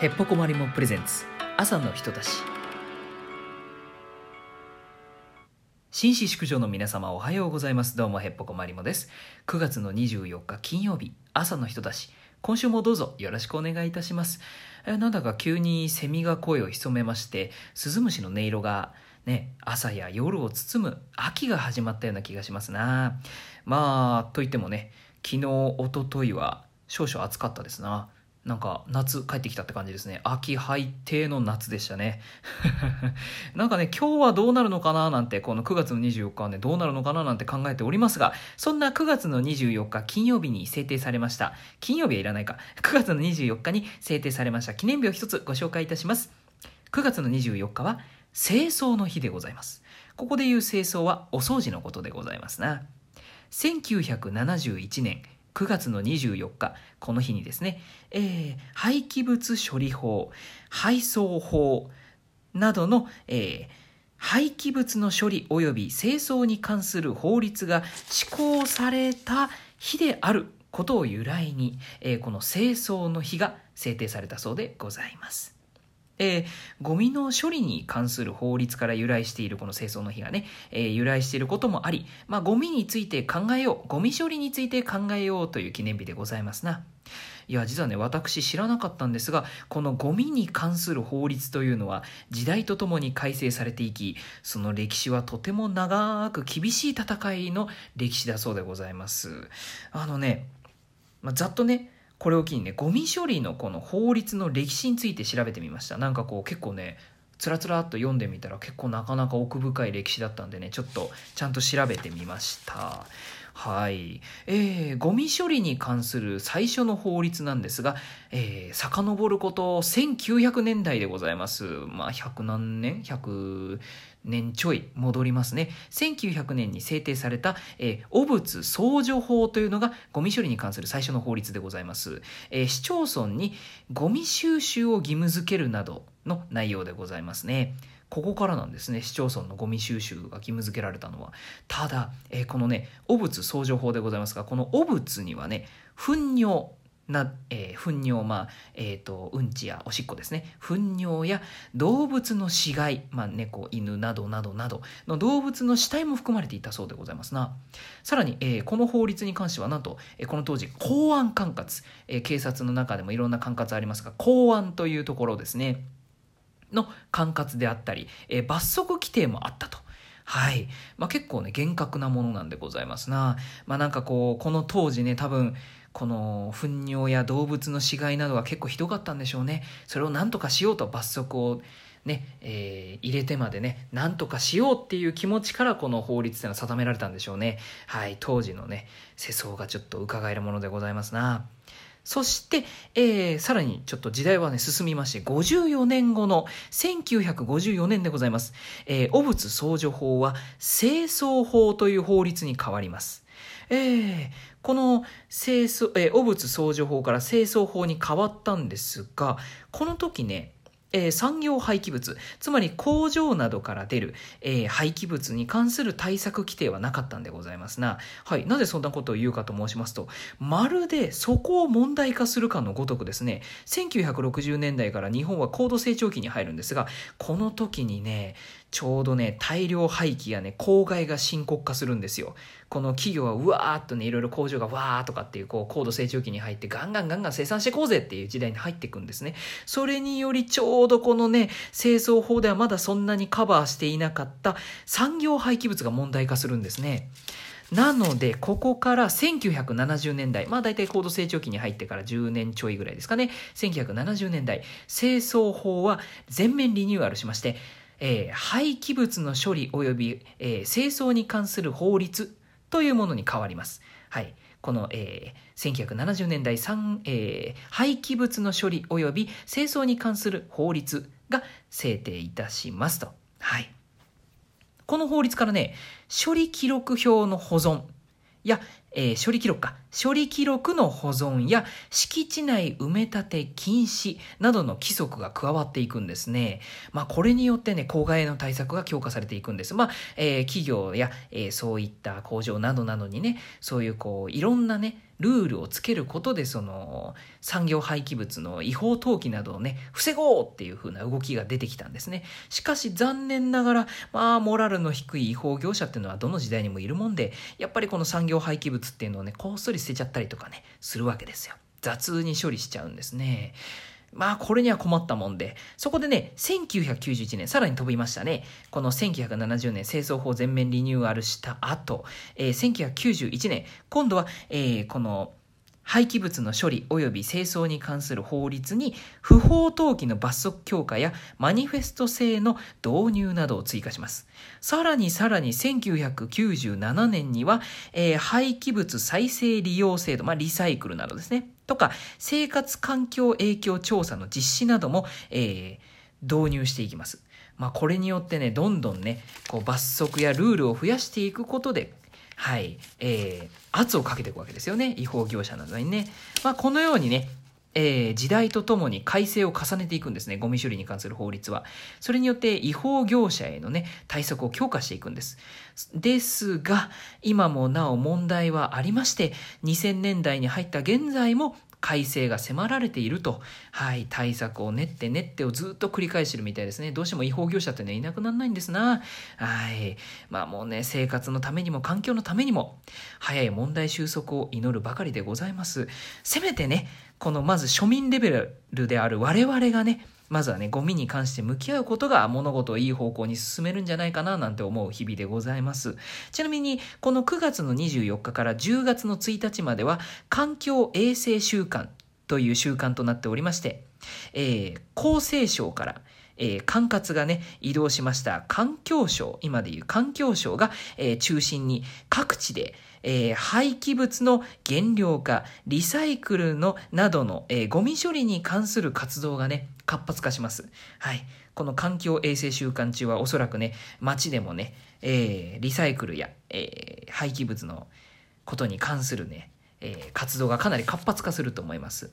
へっぽこまりもプレゼンツ。朝の人たち。紳士宿女の皆様おはようございます。どうもへっぽこまりもです。9月の24日金曜日朝の人たち。今週もどうぞよろしくお願いいたします。えなんだか急にセミが声を潜めましてスズムシの音色がね、朝や夜を包む秋が始まったような気がしますな。まあといってもね昨日おとといは少々暑かったですな。なんか夏帰ってきたって感じですね。秋入定の夏でしたね。なんかね、今日はどうなるのかななんて、この9月の24日はね、どうなるのかななんて考えておりますが、そんな9月の24日金曜日に制定されました。金曜日はいらないか。9月の24日に制定されました記念日を一つご紹介いたします。9月の24日は清掃の日でございます。ここで言う清掃はお掃除のことでございますな。1971年9月の24日、この日にですね、えー、廃棄物処理法、配送法などの、えー、廃棄物の処理及び清掃に関する法律が施行された日であることを由来に、えー、この清掃の日が制定されたそうでございます。えー、ゴミの処理に関する法律から由来しているこの清掃の日がね、えー、由来していることもあり、まあ、ゴミについて考えよう、ゴミ処理について考えようという記念日でございますな。いや、実はね、私知らなかったんですが、このゴミに関する法律というのは時代とともに改正されていき、その歴史はとても長く厳しい戦いの歴史だそうでございます。あのね、まあ、ざっとね、これを機にねゴミ処理のこの法律の歴史について調べてみました。なんかこう結構ねつらつらっと読んでみたら結構なかなか奥深い歴史だったんでねちょっとちゃんと調べてみました。はいえー、ゴミ処理に関する最初の法律なんですが、えー、遡ること1900年代でございますまあ100何年？100年ちょい戻りますね。1900年に制定された、えー、汚物相助法というのがゴミ処理に関する最初の法律でございます。えー、市町村にゴミ収集を義務付けるなどの内容でございますね。ここからなんですね市町村のゴミ収集が義務付けられたのはただ、えー、このね汚物相助法でございますがこの汚物にはね糞尿な、えー、糞尿、まあ、えっ、ー、と、うんちやおしっこですね。糞尿や動物の死骸、まあ、猫、犬などなどなどの動物の死体も含まれていたそうでございますな。さらに、えー、この法律に関しては、なんと、えー、この当時、公安管轄、えー、警察の中でもいろんな管轄ありますが、公安というところですね。の管轄であったり、えー、罰則規定もあったと。はい。まあ、結構ね、厳格なものなんでございますな。まあ、なんかこう、この当時ね、多分、この糞尿や動物の死骸などは結構ひどかったんでしょうね。それを何とかしようと罰則をね、えー、入れてまでね、何とかしようっていう気持ちからこの法律っていうのは定められたんでしょうね。はい、当時のね、世相がちょっと伺えるものでございますな。そして、えー、さらにちょっと時代はね、進みまして、54年後の1954年でございます。えー、汚物相除法は、清掃法という法律に変わります。えー、この清掃、えー、汚物相除法から清掃法に変わったんですが、この時ね、えー、産業廃棄物、つまり工場などから出る、えー、廃棄物に関する対策規定はなかったんでございますな。はい。なぜそんなことを言うかと申しますと、まるでそこを問題化するかのごとくですね、1960年代から日本は高度成長期に入るんですが、この時にね、ちょうどね、大量廃棄やね、公害が深刻化するんですよ。この企業はうわーっとね、いろいろ工場がわーとかっていう、こう、高度成長期に入って、ガンガンガンガン生産していこうぜっていう時代に入っていくんですね。それによりちょうどこのね、製造法ではまだそんなにカバーしていなかった産業廃棄物が問題化するんですね。なので、ここから1970年代、まあ大体高度成長期に入ってから10年ちょいぐらいですかね、1970年代、清掃法は全面リニューアルしまして、えー、廃棄物の処理及び、えー、清掃に関する法律というものに変わります。はい。この、えー、1970年代3、えー、廃棄物の処理及び清掃に関する法律が制定いたしますと。はい。この法律からね、処理記録表の保存や、えー、処理記録か。処理記録の保存や敷地内埋め立て禁止などの規則が加わっていくんですね。まあこれによってね、公害の対策が強化されていくんです。まあ、えー、企業や、えー、そういった工場などなどにね、そういうこう、いろんなね、ルールをつけることでその産業廃棄物の違法投棄などをね防ごうっていう風な動きが出てきたんですね。しかし残念ながらまあモラルの低い違法業者っていうのはどの時代にもいるもんでやっぱりこの産業廃棄物っていうのをねこっそり捨てちゃったりとかねするわけですよ。雑に処理しちゃうんですね。まあこれには困ったもんで、そこでね、1991年、さらに飛びましたね。この1970年、清掃法全面リニューアルした後、えー、1991年、今度は、えー、この、廃棄物の処理及び清掃に関する法律に不法投棄の罰則強化やマニフェスト制の導入などを追加します。さらにさらに1997年には、えー、廃棄物再生利用制度、まあリサイクルなどですね。とか、生活環境影響調査の実施なども、えー、導入していきます。まあ、これによってね、どんどんね、こう罰則やルールを増やしていくことで、はい、えー、圧をかけていくわけですよね。違法業者などにね。まあ、このようにね、えー、時代とともに改正を重ねていくんですね。ゴミ処理に関する法律は。それによって違法業者へのね、対策を強化していくんです。ですが、今もなお問題はありまして、2000年代に入った現在も改正が迫られていると、はい、対策を練って練ってをずっと繰り返してるみたいですね。どうしても違法業者ってね、いなくならないんですな。はい。まあもうね、生活のためにも環境のためにも、早い問題収束を祈るばかりでございます。せめてね、このまず庶民レベルである我々がね、まずはね、ゴミに関して向き合うことが物事をいい方向に進めるんじゃないかななんて思う日々でございます。ちなみに、この9月の24日から10月の1日までは、環境衛生週間という習慣となっておりまして、えー、厚生省から、えー、管轄がね、移動しました環境省、今でいう環境省が、えー、中心に各地で、えー、廃棄物の減量化、リサイクルのなどの、えー、ゴミ処理に関する活動がね、活発化します。はい。この環境衛生週間中はおそらくね、街でもね、えー、リサイクルや、えー、廃棄物のことに関するね、えー、活動がかなり活発化すると思います。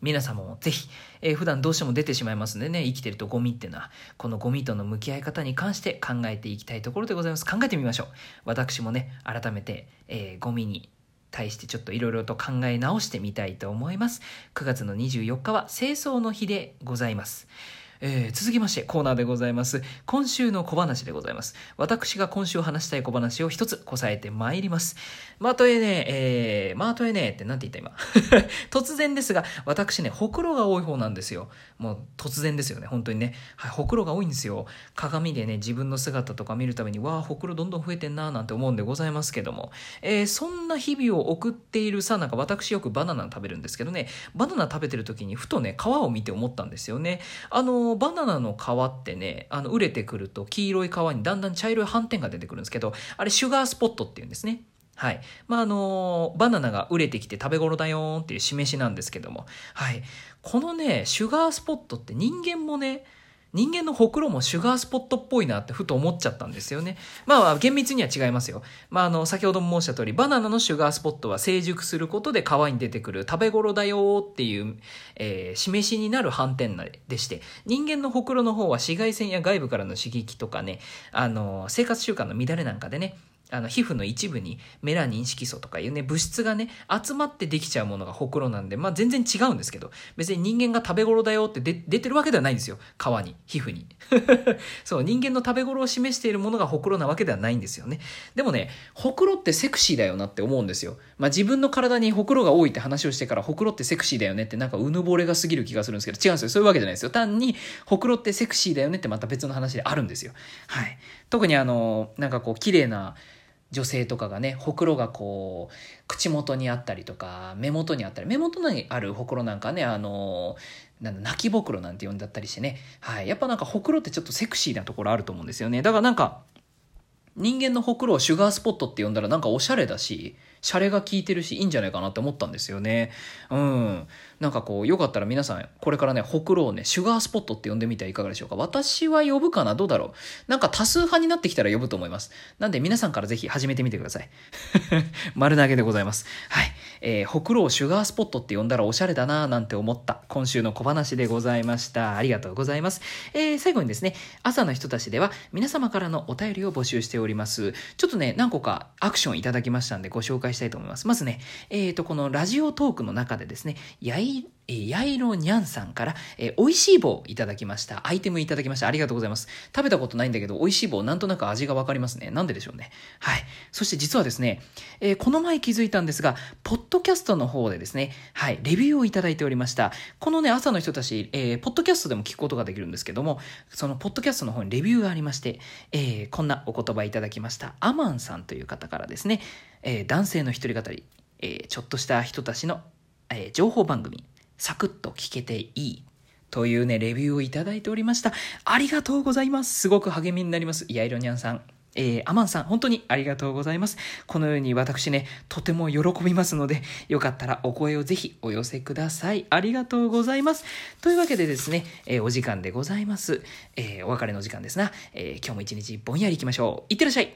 皆様もぜひ、えー、普段どうしても出てしまいますんでね、生きてるとゴミっていうのは、このゴミとの向き合い方に関して考えていきたいところでございます。考えてみましょう。私もね、改めて、えー、ゴミに対してちょっといろいろと考え直してみたいと思います。9月の24日は清掃の日でございます。えー、続きましてコーナーでございます。今週の小話でございます。私が今週話したい小話を一つこさえてまいります。まとえねえー、まとえねえってなんて言った今？突然ですが、私ね、ほくろが多い方なんですよ。もう突然ですよね、本当にね。はい、ほくろが多いんですよ。鏡でね、自分の姿とか見るために、わあ、ほくろどんどん増えてんなーなんて思うんでございますけども。えー、そんな日々を送っているさなんか私よくバナナ食べるんですけどね、バナナ食べてる時にふとね、皮を見て思ったんですよね。あのバナナの皮ってね、あの、売れてくると黄色い皮にだんだん茶色い斑点が出てくるんですけど、あれシュガースポットっていうんですね。はい。まあ、あのバナナが熟れてきて食べ頃だよっていう示しなんですけども。はい。このね、シュガースポットって人間もね、人間のほくろもシュガースポットっぽいなってふと思っちゃったんですよね。まあ、厳密には違いますよ。まあ、あの、先ほども申した通り、バナナのシュガースポットは成熟することで皮に出てくる食べ頃だよっていう、えー、示しになる反転でして、人間のほくろの方は紫外線や外部からの刺激とかね、あの、生活習慣の乱れなんかでね、あの皮膚の一部にメラニン色素とかいうね物質がね集まってできちゃうものがほくろなんでまあ全然違うんですけど別に人間が食べ頃だよって出てるわけではないんですよ。皮に皮膚に。そう人間の食べ頃を示しているものがほくろなわけではないんですよね。でもねほくろってセクシーだよなって思うんですよ。まあ自分の体にほくろが多いって話をしてからほくろってセクシーだよねってなんかうぬぼれが過ぎる気がするんですけど違うんですよ。そういうわけじゃないですよ。単にほくろってセクシーだよねってまた別の話であるんですよ。はい。特にあのなんかこう綺麗な女性とかがねほくろがこう口元にあったりとか目元にあったり目元にあるほくろなんかねあのなんだ泣きぼくろなんて呼んだったりしてね、はい、やっぱなんかほくろってちょっとセクシーなところあると思うんですよね。だからなんか人間のほくろをシュガースポットって呼んだらなんかおしゃれだしシャレが効いてるしいいんじゃないかなって思ったんですよね。うん。なんかこう、よかったら皆さん、これからね、ほくろをね、シュガースポットって呼んでみてはいかがでしょうか？私は呼ぶかな？どうだろう？なんか多数派になってきたら呼ぶと思います。なんで皆さんからぜひ始めてみてください。丸投げでございます。はい。えー、ほくろをシュガースポットって呼んだらおしゃれだなぁなんて思った今週の小話でございました。ありがとうございます。えー、最後にですね、朝の人たちでは皆様からのお便りを募集しております。ちょっとね、何個かアクションいただきましたんでご紹介したいと思います。まずね、えっ、ー、と、このラジオトークの中でですね、やい、えー、やいろにゃんさんから、えー、美味しい棒いただきました。アイテムいただきました。ありがとうございます。食べたことないんだけど、美味しい棒なんとなく味がわかりますね。なんででしょうね。はい。そして実はですね、えー、この前気づいたんですが、ポッドキャストの方でですね、はい、レビューをいただいておりました。このね、朝の人たち、えー、ポッドキャストでも聞くことができるんですけども、そのポッドキャストの方にレビューがありまして、え、こんなお言葉いただきました。アマンさんという方からですね、え、男性の一人語り、え、ちょっとした人たちの、えー、情報番組、サクッと聞けていいというね、レビューをいただいておりました。ありがとうございます。すごく励みになります。いやいろにゃんさん。えー、アマンさん、本当にありがとうございます。このように私ね、とても喜びますので、よかったらお声をぜひお寄せください。ありがとうございます。というわけでですね、えー、お時間でございます。えー、お別れの時間ですな。え今日も一日ぼんやり行きましょう。いってらっしゃい。